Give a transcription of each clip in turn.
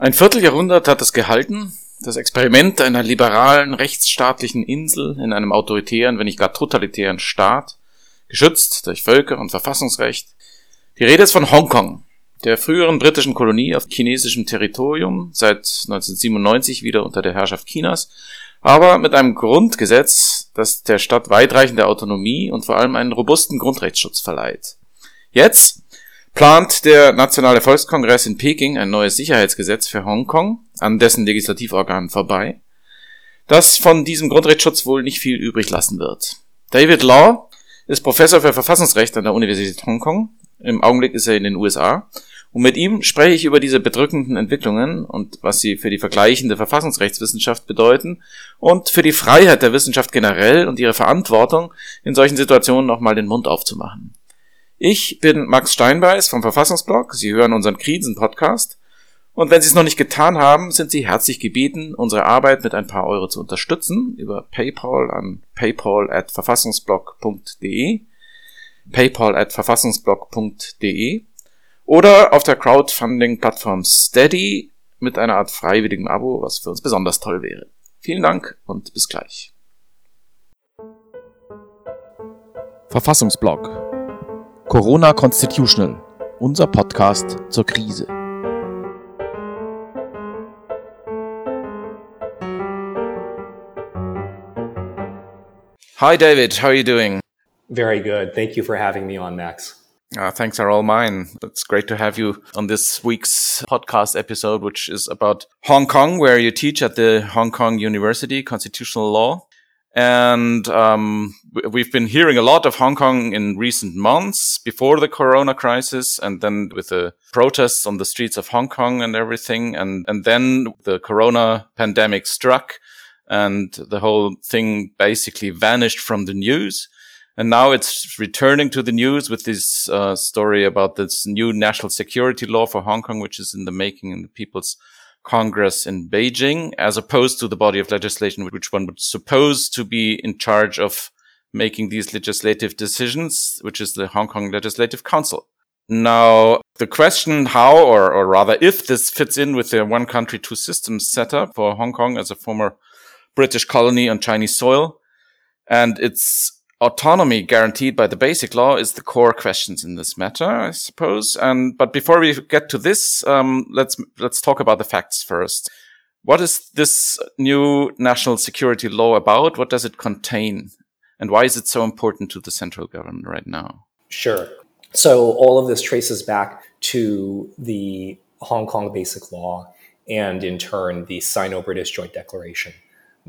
Ein Vierteljahrhundert hat es gehalten, das Experiment einer liberalen, rechtsstaatlichen Insel in einem autoritären, wenn nicht gar totalitären Staat, geschützt durch Völker- und Verfassungsrecht. Die Rede ist von Hongkong, der früheren britischen Kolonie auf chinesischem Territorium, seit 1997 wieder unter der Herrschaft Chinas, aber mit einem Grundgesetz, das der Stadt weitreichende Autonomie und vor allem einen robusten Grundrechtsschutz verleiht. Jetzt plant der Nationale Volkskongress in Peking ein neues Sicherheitsgesetz für Hongkong an dessen Legislativorganen vorbei, das von diesem Grundrechtsschutz wohl nicht viel übrig lassen wird. David Law ist Professor für Verfassungsrecht an der Universität Hongkong. Im Augenblick ist er in den USA. Und mit ihm spreche ich über diese bedrückenden Entwicklungen und was sie für die vergleichende Verfassungsrechtswissenschaft bedeuten und für die Freiheit der Wissenschaft generell und ihre Verantwortung, in solchen Situationen nochmal den Mund aufzumachen. Ich bin Max Steinbeiß vom Verfassungsblog. Sie hören unseren Krisen-Podcast. Und wenn Sie es noch nicht getan haben, sind Sie herzlich gebeten, unsere Arbeit mit ein paar Euro zu unterstützen über PayPal an paypal at verfassungsblog.de paypal at verfassungsblog.de oder auf der Crowdfunding-Plattform Steady mit einer Art freiwilligem Abo, was für uns besonders toll wäre. Vielen Dank und bis gleich. Verfassungsblog Corona Constitutional, unser Podcast zur Krise. Hi David, how are you doing? Very good. Thank you for having me on, Max. Uh, thanks are all mine. It's great to have you on this week's podcast episode, which is about Hong Kong, where you teach at the Hong Kong University Constitutional Law. And um, we've been hearing a lot of Hong Kong in recent months before the corona crisis and then with the protests on the streets of Hong Kong and everything. And, and then the corona pandemic struck and the whole thing basically vanished from the news. And now it's returning to the news with this uh, story about this new national security law for Hong Kong, which is in the making in the People's Congress in Beijing, as opposed to the body of legislation, which one would suppose to be in charge of making these legislative decisions, which is the Hong Kong Legislative Council. Now, the question how, or, or rather if this fits in with the one country, two systems setup for Hong Kong as a former British colony on Chinese soil and its autonomy guaranteed by the basic law is the core questions in this matter, I suppose. And but before we get to this, um, let's let's talk about the facts first. What is this new national security law about? What does it contain, and why is it so important to the central government right now? Sure. So all of this traces back to the Hong Kong Basic Law, and in turn the Sino-British Joint Declaration.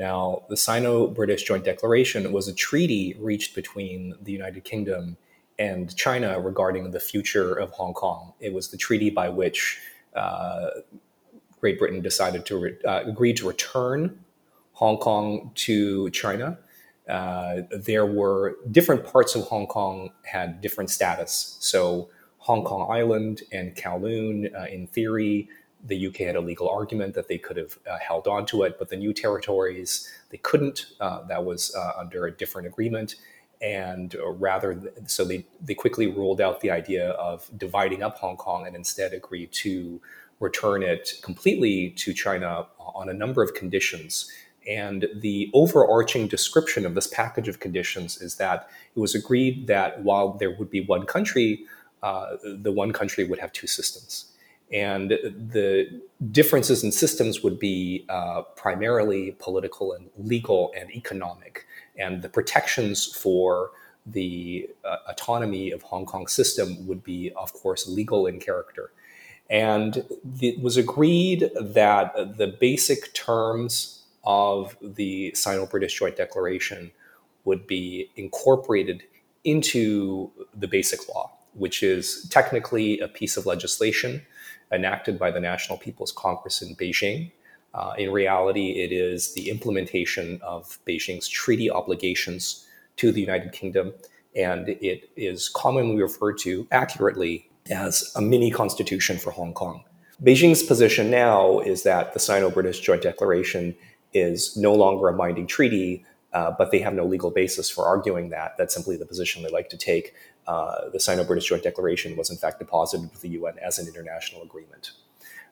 Now, the Sino British Joint Declaration was a treaty reached between the United Kingdom and China regarding the future of Hong Kong. It was the treaty by which uh, Great Britain decided to re- uh, agree to return Hong Kong to China. Uh, there were different parts of Hong Kong had different status. So Hong Kong Island and Kowloon, uh, in theory, the UK had a legal argument that they could have uh, held on to it, but the new territories they couldn't. Uh, that was uh, under a different agreement, and uh, rather, th- so they they quickly ruled out the idea of dividing up Hong Kong and instead agreed to return it completely to China on a number of conditions. And the overarching description of this package of conditions is that it was agreed that while there would be one country, uh, the one country would have two systems and the differences in systems would be uh, primarily political and legal and economic. And the protections for the uh, autonomy of Hong Kong system would be, of course, legal in character. And it was agreed that the basic terms of the Sino British Joint Declaration would be incorporated into the basic law, which is technically a piece of legislation enacted by the National People's Congress in Beijing. Uh, in reality, it is the implementation of Beijing's treaty obligations to the United Kingdom, and it is commonly referred to accurately as a mini constitution for Hong Kong. Beijing's position now is that the Sino British Joint Declaration is no longer a binding treaty, uh, but they have no legal basis for arguing that. That's simply the position they like to take. Uh, the Sino British Joint Declaration was, in fact, deposited with the UN as an international agreement.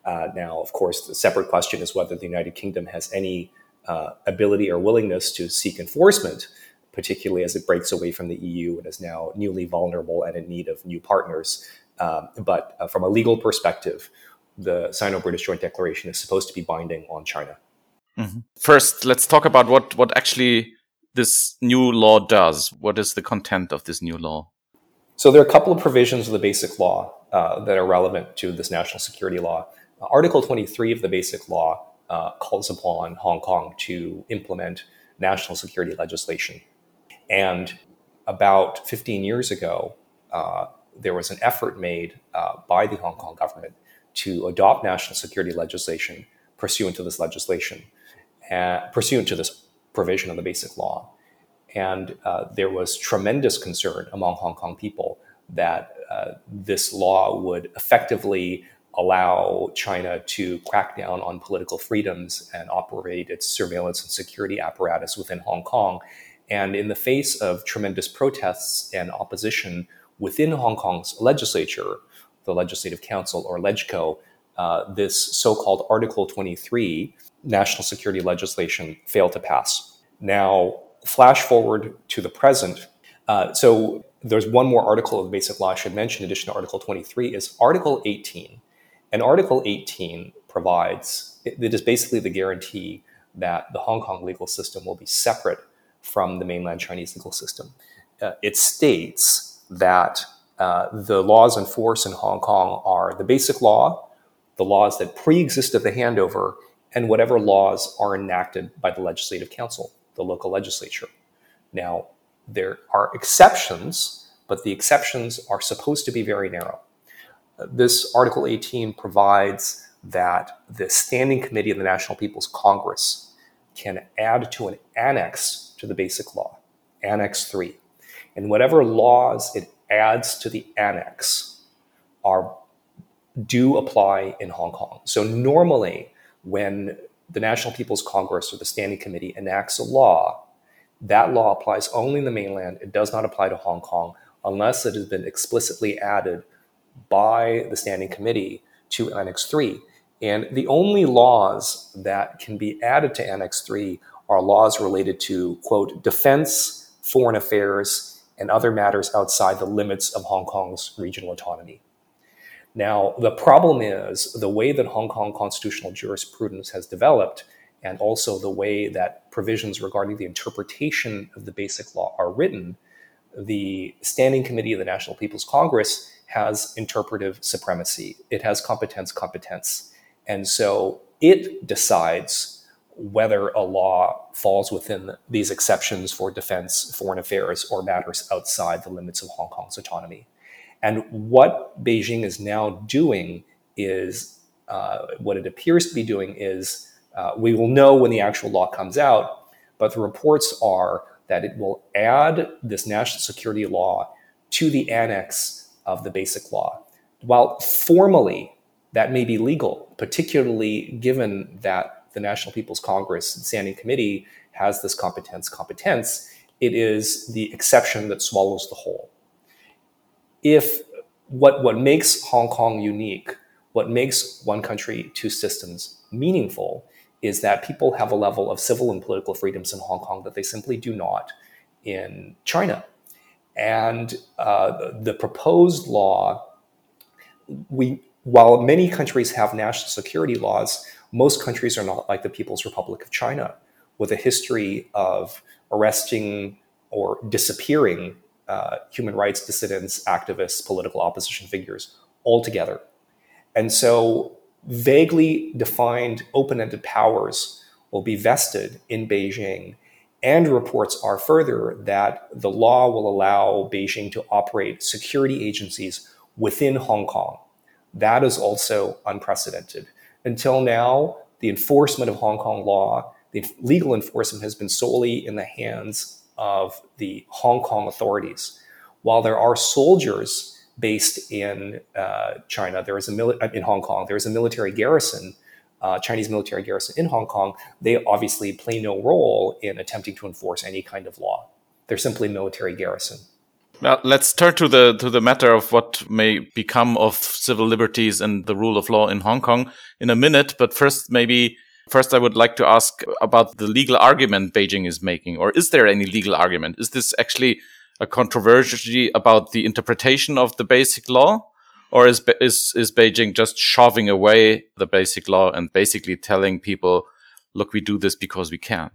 Uh, now, of course, the separate question is whether the United Kingdom has any uh, ability or willingness to seek enforcement, particularly as it breaks away from the EU and is now newly vulnerable and in need of new partners. Um, but uh, from a legal perspective, the Sino British Joint Declaration is supposed to be binding on China. Mm-hmm. First, let's talk about what, what actually this new law does. What is the content of this new law? So, there are a couple of provisions of the basic law uh, that are relevant to this national security law. Uh, Article 23 of the basic law uh, calls upon Hong Kong to implement national security legislation. And about 15 years ago, uh, there was an effort made uh, by the Hong Kong government to adopt national security legislation pursuant to this legislation, uh, pursuant to this provision of the basic law. And uh, there was tremendous concern among Hong Kong people that uh, this law would effectively allow China to crack down on political freedoms and operate its surveillance and security apparatus within Hong Kong. And in the face of tremendous protests and opposition within Hong Kong's legislature, the Legislative Council or LegCo, uh, this so called Article 23 national security legislation failed to pass. Now, flash forward to the present. Uh, so there's one more article of the Basic Law I should mention, in addition to Article 23, is Article 18. And Article 18 provides, it is basically the guarantee that the Hong Kong legal system will be separate from the mainland Chinese legal system. Uh, it states that uh, the laws in force in Hong Kong are the basic law, the laws that pre exist at the handover, and whatever laws are enacted by the Legislative Council, the local legislature. Now, there are exceptions, but the exceptions are supposed to be very narrow. This Article 18 provides that the Standing Committee of the National People's Congress can add to an annex to the Basic Law, Annex 3. And whatever laws it adds to the annex are do apply in Hong Kong. So normally when the National People's Congress or the Standing Committee enacts a law, that law applies only in the mainland. It does not apply to Hong Kong unless it has been explicitly added by the Standing Committee to Annex 3. And the only laws that can be added to Annex 3 are laws related to, quote, defense, foreign affairs, and other matters outside the limits of Hong Kong's regional autonomy. Now, the problem is the way that Hong Kong constitutional jurisprudence has developed, and also the way that provisions regarding the interpretation of the basic law are written, the Standing Committee of the National People's Congress has interpretive supremacy. It has competence competence. And so it decides whether a law falls within these exceptions for defense, foreign affairs, or matters outside the limits of Hong Kong's autonomy. And what Beijing is now doing is uh, what it appears to be doing is uh, we will know when the actual law comes out, but the reports are that it will add this national security law to the annex of the basic law. While formally that may be legal, particularly given that the National People's Congress Standing Committee has this competence competence, it is the exception that swallows the whole. If what, what makes Hong Kong unique, what makes one country, two systems meaningful, is that people have a level of civil and political freedoms in Hong Kong that they simply do not in China. And uh, the proposed law, we, while many countries have national security laws, most countries are not like the People's Republic of China, with a history of arresting or disappearing uh, human rights dissidents, activists, political opposition figures all together. And so, vaguely defined open ended powers will be vested in Beijing. And reports are further that the law will allow Beijing to operate security agencies within Hong Kong. That is also unprecedented. Until now, the enforcement of Hong Kong law, the legal enforcement has been solely in the hands of the Hong Kong authorities. While there are soldiers based in uh, China, there is a mili- in Hong Kong, there is a military garrison, uh, Chinese military garrison in Hong Kong. They obviously play no role in attempting to enforce any kind of law. They're simply military garrison. Well, let's turn to the to the matter of what may become of civil liberties and the rule of law in Hong Kong in a minute. But first, maybe first, I would like to ask about the legal argument Beijing is making, or is there any legal argument? Is this actually a controversy about the interpretation of the basic law, or is is is Beijing just shoving away the basic law and basically telling people, "Look, we do this because we can"?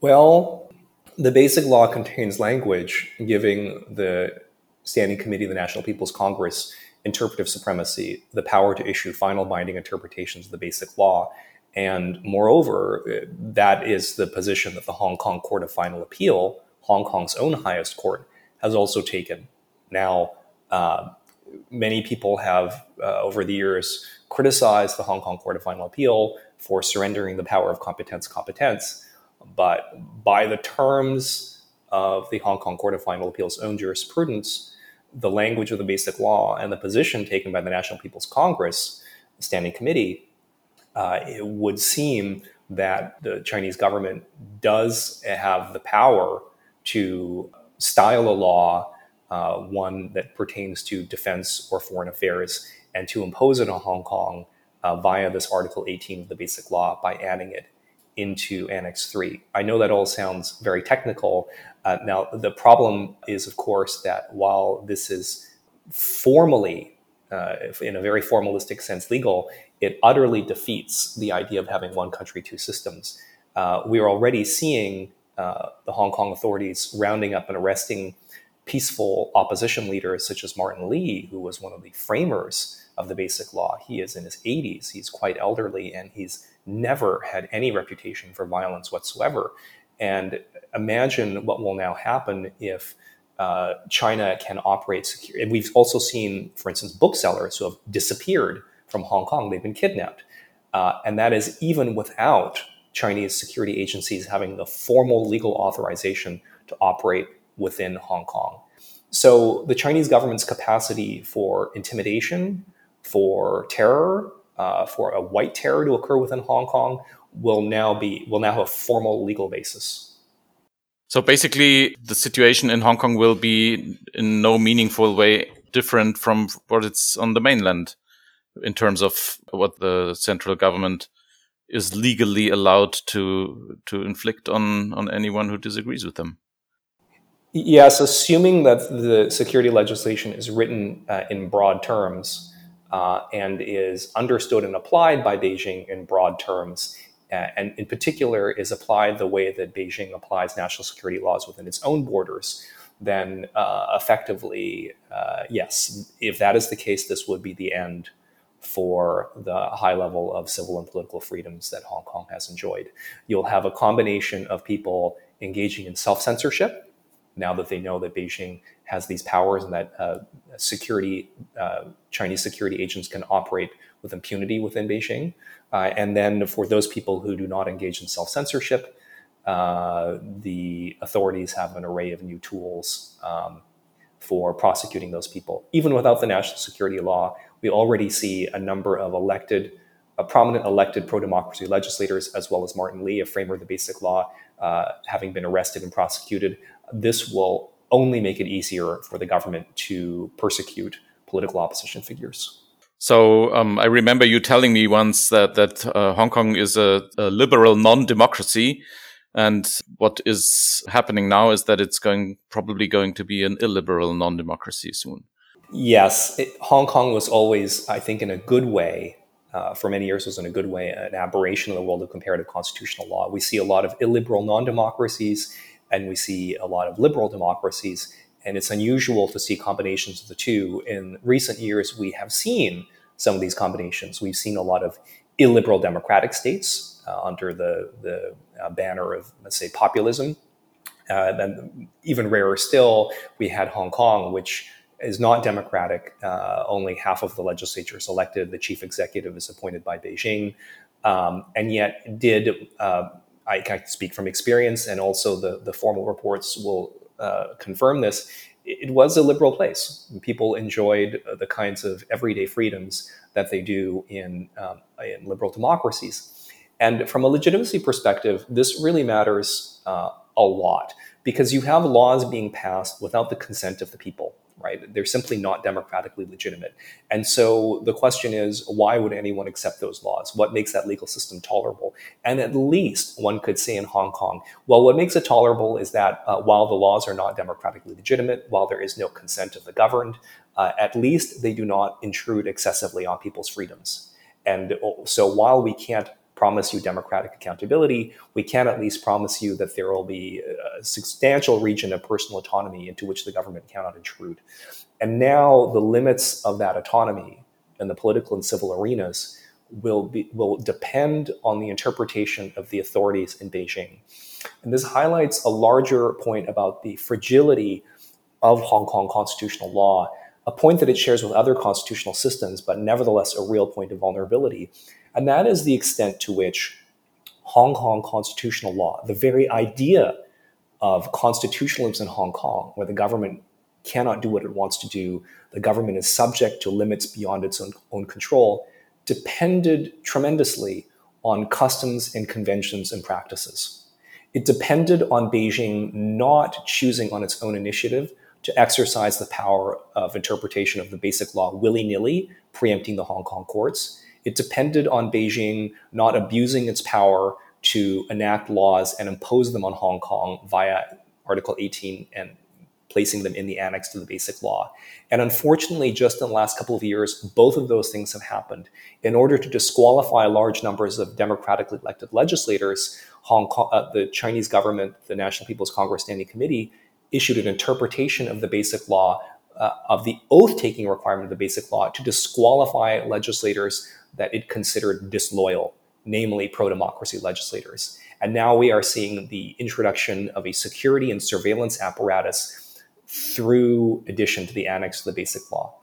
Well, the basic law contains language giving the Standing Committee of the National People's Congress interpretive supremacy, the power to issue final binding interpretations of the basic law. And moreover, that is the position that the Hong Kong Court of Final Appeal, Hong Kong's own highest court, has also taken. Now, uh, many people have, uh, over the years, criticized the Hong Kong Court of Final Appeal for surrendering the power of competence competence. But by the terms of the Hong Kong Court of Final Appeal's own jurisprudence, the language of the basic law and the position taken by the National People's Congress, Standing Committee, uh, it would seem that the Chinese government does have the power to style a law, uh, one that pertains to defense or foreign affairs, and to impose it on Hong Kong uh, via this Article 18 of the Basic Law by adding it into Annex 3. I know that all sounds very technical. Uh, now, the problem is, of course, that while this is formally, uh, in a very formalistic sense, legal, it utterly defeats the idea of having one country, two systems. Uh, we are already seeing uh, the Hong Kong authorities rounding up and arresting peaceful opposition leaders such as Martin Lee, who was one of the framers of the Basic Law. He is in his 80s, he's quite elderly, and he's never had any reputation for violence whatsoever. And imagine what will now happen if uh, China can operate secure. And we've also seen, for instance, booksellers who have disappeared from Hong Kong. They've been kidnapped. Uh, and that is even without Chinese security agencies having the formal legal authorization to operate within Hong Kong. So the Chinese government's capacity for intimidation, for terror, uh, for a white terror to occur within Hong Kong will now be will now have a formal legal basis. So basically, the situation in Hong Kong will be in no meaningful way different from what it's on the mainland in terms of what the central government is legally allowed to to inflict on on anyone who disagrees with them. Yes, assuming that the security legislation is written uh, in broad terms, uh, and is understood and applied by Beijing in broad terms, uh, and in particular is applied the way that Beijing applies national security laws within its own borders, then uh, effectively, uh, yes, if that is the case, this would be the end for the high level of civil and political freedoms that Hong Kong has enjoyed. You'll have a combination of people engaging in self censorship now that they know that Beijing has these powers and that uh, security uh, Chinese security agents can operate with impunity within Beijing. Uh, and then for those people who do not engage in self censorship, uh, the authorities have an array of new tools um, for prosecuting those people. Even without the national security law, we already see a number of elected, uh, prominent elected pro democracy legislators, as well as Martin Lee, a framer of the Basic Law, uh, having been arrested and prosecuted. This will only make it easier for the government to persecute political opposition figures. So um, I remember you telling me once that that uh, Hong Kong is a, a liberal non-democracy, and what is happening now is that it's going probably going to be an illiberal non-democracy soon. Yes, it, Hong Kong was always, I think, in a good way. Uh, for many years, was in a good way an aberration in the world of comparative constitutional law. We see a lot of illiberal non-democracies and we see a lot of liberal democracies. And it's unusual to see combinations of the two. In recent years, we have seen some of these combinations. We've seen a lot of illiberal democratic states uh, under the, the uh, banner of, let's say, populism. Uh, then, even rarer still, we had Hong Kong, which is not democratic. Uh, only half of the legislature is elected. The chief executive is appointed by Beijing, um, and yet did uh, I can speak from experience, and also the, the formal reports will uh, confirm this. It, was a liberal place. People enjoyed the kinds of everyday freedoms that they do in, um, in liberal democracies. And from a legitimacy perspective, this really matters uh, a lot because you have laws being passed without the consent of the people right? They're simply not democratically legitimate. And so the question is, why would anyone accept those laws? What makes that legal system tolerable? And at least one could say in Hong Kong, well, what makes it tolerable is that uh, while the laws are not democratically legitimate, while there is no consent of the governed, uh, at least they do not intrude excessively on people's freedoms. And so while we can't promise you democratic accountability, we can at least promise you that there will be a substantial region of personal autonomy into which the government cannot intrude. And now the limits of that autonomy in the political and civil arenas will be will depend on the interpretation of the authorities in Beijing. And this highlights a larger point about the fragility of Hong Kong constitutional law, a point that it shares with other constitutional systems, but nevertheless a real point of vulnerability. And that is the extent to which Hong Kong constitutional law, the very idea of constitutionalism in Hong Kong, where the government cannot do what it wants to do, the government is subject to limits beyond its own, own control, depended tremendously on customs and conventions and practices. It depended on Beijing not choosing on its own initiative to exercise the power of interpretation of the basic law willy nilly, preempting the Hong Kong courts. It depended on Beijing not abusing its power to enact laws and impose them on Hong Kong via Article 18 and placing them in the annex to the basic law. And unfortunately, just in the last couple of years, both of those things have happened. In order to disqualify large numbers of democratically elected legislators, Hong Kong, uh, the Chinese government, the National People's Congress Standing Committee, issued an interpretation of the basic law, uh, of the oath taking requirement of the basic law, to disqualify legislators that it considered disloyal, namely pro democracy legislators. And now we are seeing the introduction of a security and surveillance apparatus through addition to the annex to the basic law.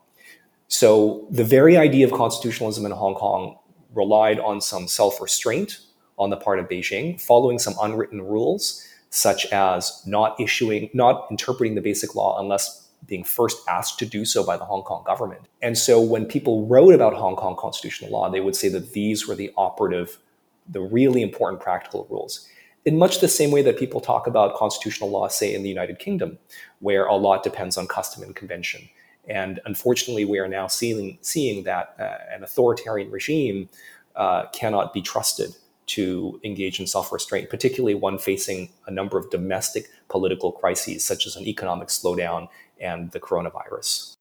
So the very idea of constitutionalism in Hong Kong relied on some self restraint on the part of Beijing, following some unwritten rules, such as not issuing, not interpreting the basic law unless being first asked to do so by the Hong Kong government. And so when people wrote about Hong Kong constitutional law, they would say that these were the operative, the really important practical rules. In much the same way that people talk about constitutional law, say in the United Kingdom, where a lot depends on custom and convention. And unfortunately, we are now seeing, seeing that uh, an authoritarian regime uh, cannot be trusted to engage in self restraint, particularly one facing a number of domestic political crises, such as an economic slowdown and the coronavirus.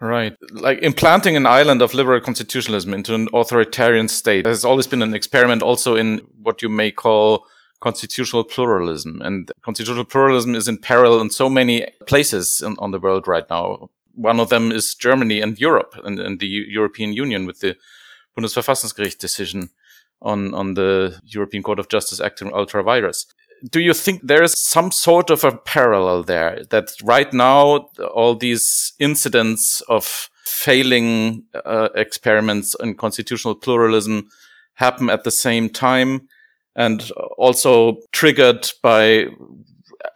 Right. Like implanting an island of liberal constitutionalism into an authoritarian state has always been an experiment also in what you may call constitutional pluralism. And constitutional pluralism is in peril in so many places in, on the world right now. One of them is Germany and Europe and, and the European Union with the Bundesverfassungsgericht decision on, on the European Court of Justice Act on ultra-vires do you think there is some sort of a parallel there that right now all these incidents of failing uh, experiments in constitutional pluralism happen at the same time and also triggered by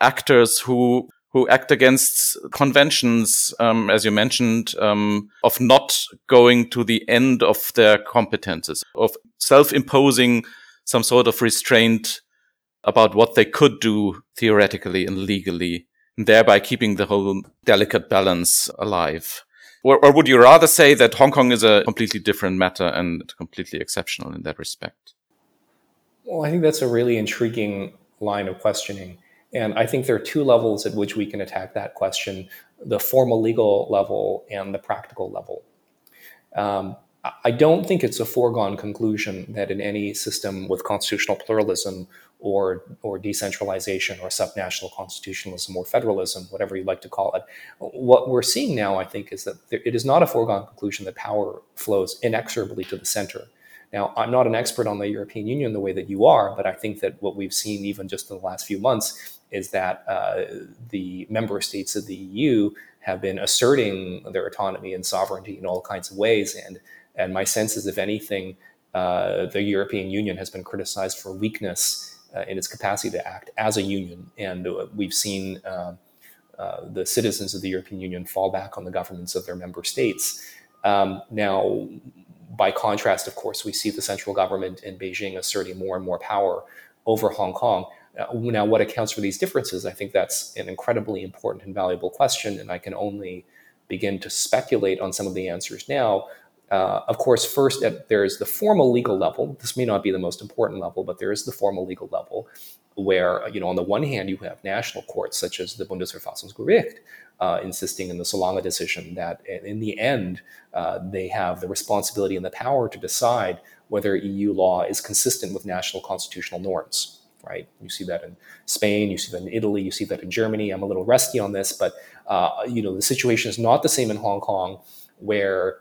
actors who who act against conventions, um, as you mentioned, um, of not going to the end of their competences, of self-imposing some sort of restraint about what they could do theoretically and legally, and thereby keeping the whole delicate balance alive. Or, or would you rather say that Hong Kong is a completely different matter and completely exceptional in that respect? Well, I think that's a really intriguing line of questioning. And I think there are two levels at which we can attack that question the formal legal level and the practical level. Um, I don't think it's a foregone conclusion that in any system with constitutional pluralism or, or decentralization or subnational constitutionalism or federalism, whatever you like to call it, what we're seeing now, I think, is that there, it is not a foregone conclusion that power flows inexorably to the center. Now, I'm not an expert on the European Union the way that you are, but I think that what we've seen even just in the last few months is that uh, the member states of the EU have been asserting their autonomy and sovereignty in all kinds of ways. And and my sense is, if anything, uh, the European Union has been criticized for weakness uh, in its capacity to act as a union. And uh, we've seen uh, uh, the citizens of the European Union fall back on the governments of their member states. Um, now, by contrast, of course, we see the central government in Beijing asserting more and more power over Hong Kong. Uh, now, what accounts for these differences? I think that's an incredibly important and valuable question, and I can only begin to speculate on some of the answers now. Uh, of course, first, at, there's the formal legal level. This may not be the most important level, but there is the formal legal level where, you know, on the one hand, you have national courts such as the Bundesverfassungsgericht uh, insisting in the Solange decision that in the end, uh, they have the responsibility and the power to decide whether EU law is consistent with national constitutional norms. Right? You see that in Spain, you see that in Italy, you see that in Germany. I'm a little rusty on this, but uh, you know the situation is not the same in Hong Kong, where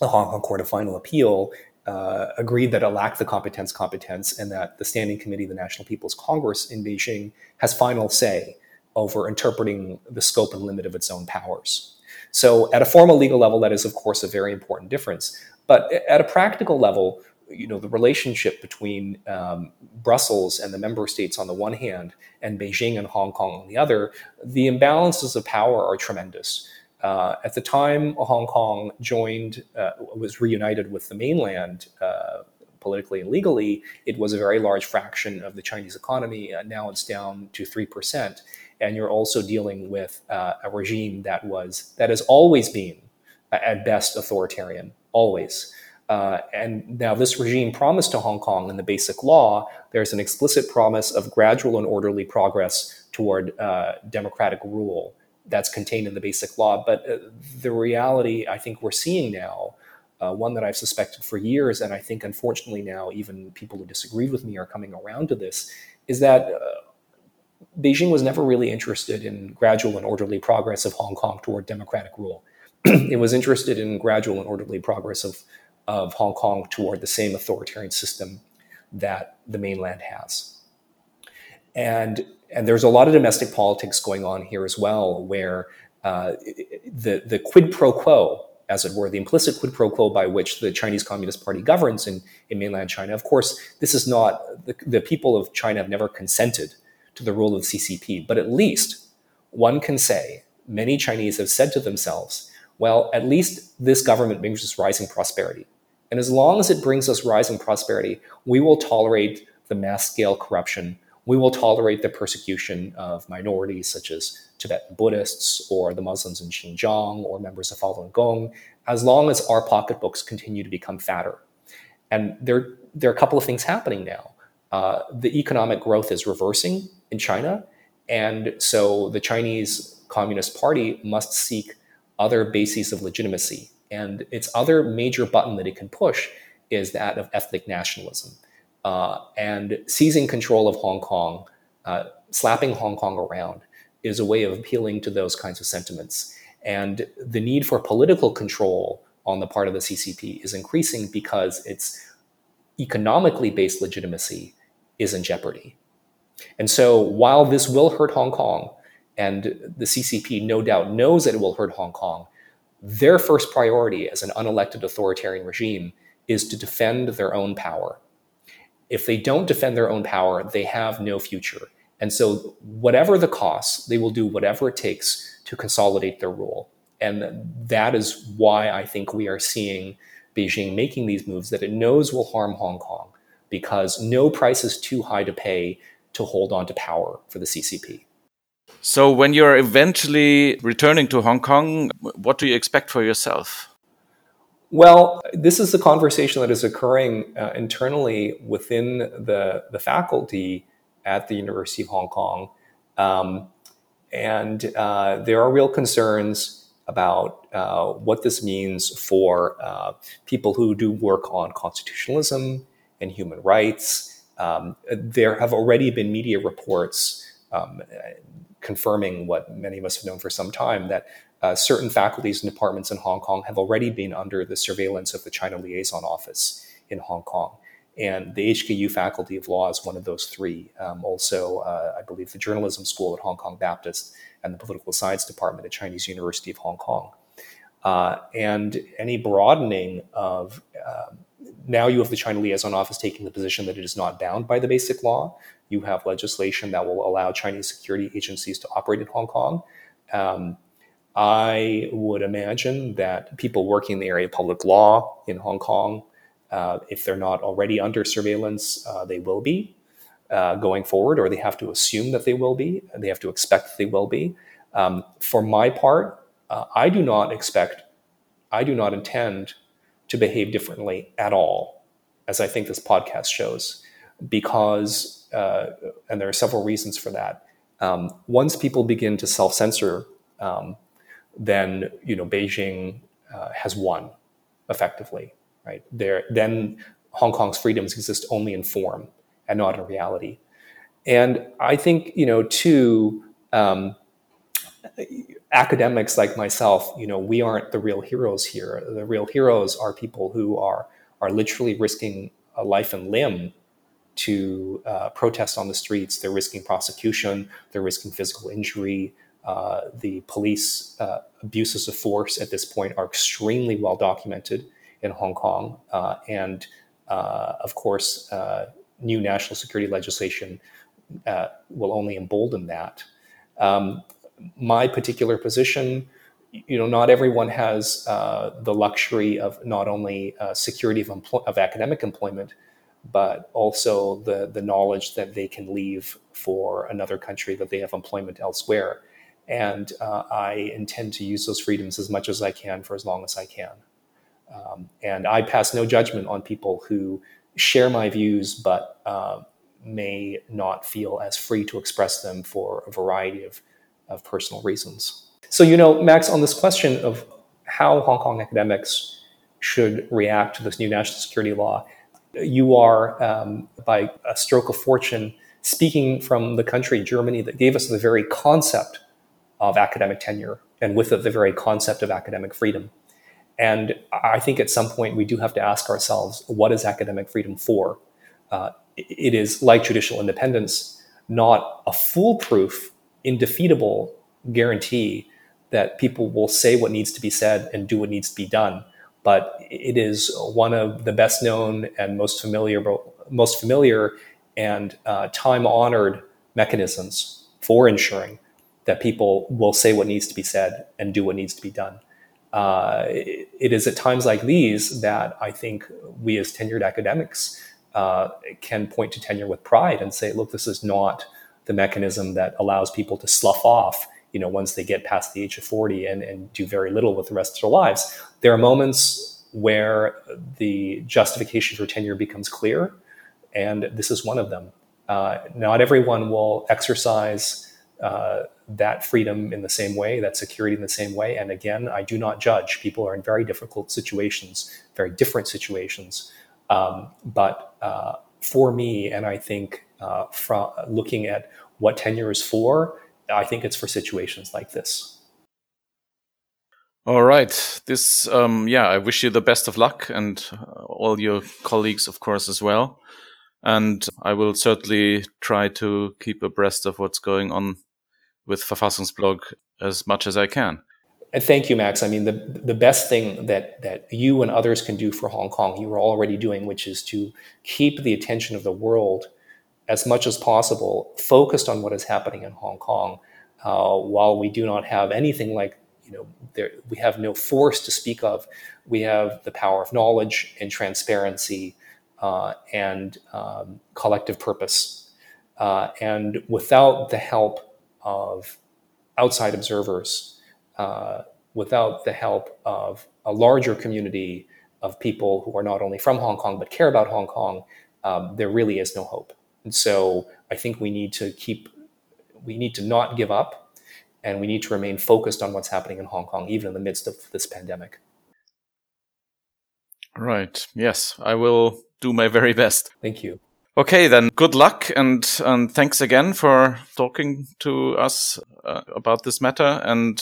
the Hong Kong Court of Final Appeal uh, agreed that it lacked the competence competence and that the Standing Committee of the National People's Congress in Beijing has final say over interpreting the scope and limit of its own powers. So, at a formal legal level, that is, of course, a very important difference. But at a practical level, you know, the relationship between um, Brussels and the member states on the one hand, and Beijing and Hong Kong on the other, the imbalances of power are tremendous. Uh, at the time, Hong Kong joined, uh, was reunited with the mainland uh, politically and legally. It was a very large fraction of the Chinese economy. Uh, now it's down to three percent, and you're also dealing with uh, a regime that was that has always been, at best, authoritarian. Always. Uh, and now, this regime promised to Hong Kong in the basic law, there's an explicit promise of gradual and orderly progress toward uh, democratic rule that's contained in the basic law. But uh, the reality I think we're seeing now, uh, one that I've suspected for years, and I think unfortunately now even people who disagreed with me are coming around to this, is that uh, Beijing was never really interested in gradual and orderly progress of Hong Kong toward democratic rule. it was interested in gradual and orderly progress of of Hong Kong toward the same authoritarian system that the mainland has. And, and there's a lot of domestic politics going on here as well, where uh, the, the quid pro quo, as it were, the implicit quid pro quo by which the Chinese Communist Party governs in, in mainland China. Of course, this is not, the, the people of China have never consented to the rule of CCP, but at least one can say many Chinese have said to themselves, well, at least this government brings us rising prosperity. And as long as it brings us rising prosperity, we will tolerate the mass scale corruption. We will tolerate the persecution of minorities such as Tibetan Buddhists or the Muslims in Xinjiang or members of Falun Gong, as long as our pocketbooks continue to become fatter. And there, there are a couple of things happening now. Uh, the economic growth is reversing in China. And so the Chinese Communist Party must seek other bases of legitimacy and its other major button that it can push is that of ethnic nationalism. Uh, and seizing control of Hong Kong, uh, slapping Hong Kong around, is a way of appealing to those kinds of sentiments. And the need for political control on the part of the CCP is increasing because its economically based legitimacy is in jeopardy. And so while this will hurt Hong Kong, and the CCP no doubt knows that it will hurt Hong Kong, their first priority as an unelected authoritarian regime is to defend their own power. If they don't defend their own power, they have no future. And so, whatever the cost, they will do whatever it takes to consolidate their rule. And that is why I think we are seeing Beijing making these moves that it knows will harm Hong Kong, because no price is too high to pay to hold on to power for the CCP. So, when you're eventually returning to Hong Kong, what do you expect for yourself? Well, this is a conversation that is occurring uh, internally within the, the faculty at the University of Hong Kong. Um, and uh, there are real concerns about uh, what this means for uh, people who do work on constitutionalism and human rights. Um, there have already been media reports um, confirming what many of us have known for some time that uh, certain faculties and departments in Hong Kong have already been under the surveillance of the China Liaison Office in Hong Kong. And the HKU Faculty of Law is one of those three. Um, also, uh, I believe the Journalism School at Hong Kong Baptist and the Political Science Department at Chinese University of Hong Kong. Uh, and any broadening of um, now you have the China Liaison Office taking the position that it is not bound by the basic law. You have legislation that will allow Chinese security agencies to operate in Hong Kong. Um, I would imagine that people working in the area of public law in Hong Kong, uh, if they're not already under surveillance, uh, they will be. uh, going forward, or they have to assume that they will be. They have to expect they will be. Um, for my part, uh, I do not expect, I do not intend to behave differently at all, as I think this podcast shows, because, uh, and there are several reasons for that. Um, once people begin to self censor, um, then you know Beijing uh, has won effectively, right? There, then Hong Kong's freedoms exist only in form and not in reality. And I think you know too. Um, academics like myself, you know, we aren't the real heroes here. The real heroes are people who are are literally risking a life and limb to uh, protest on the streets. They're risking prosecution. They're risking physical injury. Uh, the police uh, abuses of force at this point are extremely well documented in Hong Kong, uh, and uh, of course, uh, new national security legislation will only embolden that. Um, my particular position, you know, not everyone has uh, the luxury of not only uh, security of, empl- of academic employment, but also the, the knowledge that they can leave for another country, that they have employment elsewhere. And uh, I intend to use those freedoms as much as I can for as long as I can. Um, and I pass no judgment on people who share my views, but uh, may not feel as free to express them for a variety of of personal reasons. So, you know, Max, on this question of how Hong Kong academics should react to this new national security law, you are, um, by a stroke of fortune, speaking from the country, Germany, that gave us the very concept of academic tenure and with it, the very concept of academic freedom. And I think at some point we do have to ask ourselves what is academic freedom for? Uh, it is like judicial independence, not a foolproof indefeatable guarantee that people will say what needs to be said and do what needs to be done. But it is one of the best known and most familiar, most familiar and uh, time honored mechanisms for ensuring that people will say what needs to be said and do what needs to be done. Uh, it, is at times like these that I think we as tenured academics uh, can point to tenure with pride and say, look, this is not the mechanism that allows people to slough off you know once they get past the age of 40 and, and do very little with the rest of their lives. There are moments where the justification for tenure becomes clear and this is one of them. Uh, not everyone will exercise uh, that freedom in the same way that security in the same way and again i do not judge. People are in very difficult situations very different situations. Um, but uh, for me and i think uh, from looking at what tenure is for, I think it's for situations like this. All right. This, um, yeah, I wish you the best of luck and uh, all your colleagues, of course, as well. And I will certainly try to keep abreast of what's going on with Verfassungsblog as much as I can. And thank you, Max. I mean, the the best thing that that you and others can do for Hong Kong, you are already doing, which is to keep the attention of the world as much as possible focused on what is happening in Hong Kong. Uh, while we do not have anything like, you know, there, we have no force to speak of, we have the power of knowledge and transparency uh, and um, collective purpose. Uh, and without the help of outside observers, uh, without the help of a larger community of people who are not only from Hong Kong but care about Hong Kong, um, there really is no hope. And so I think we need to keep, we need to not give up and we need to remain focused on what's happening in Hong Kong, even in the midst of this pandemic. Right. Yes, I will do my very best. Thank you. Okay, then good luck and, and thanks again for talking to us uh, about this matter. And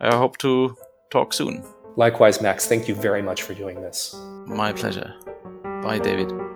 I hope to talk soon. Likewise, Max. Thank you very much for doing this. My pleasure. Bye, David.